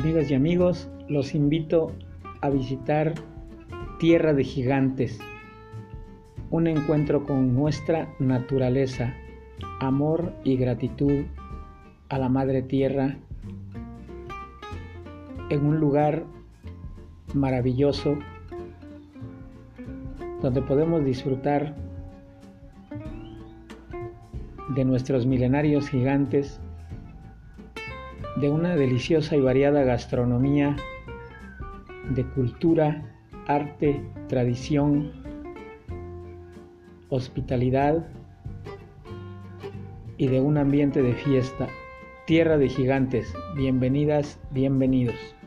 Amigas y amigos, los invito a visitar Tierra de Gigantes, un encuentro con nuestra naturaleza, amor y gratitud a la Madre Tierra en un lugar maravilloso donde podemos disfrutar de nuestros milenarios gigantes de una deliciosa y variada gastronomía, de cultura, arte, tradición, hospitalidad y de un ambiente de fiesta. Tierra de gigantes, bienvenidas, bienvenidos.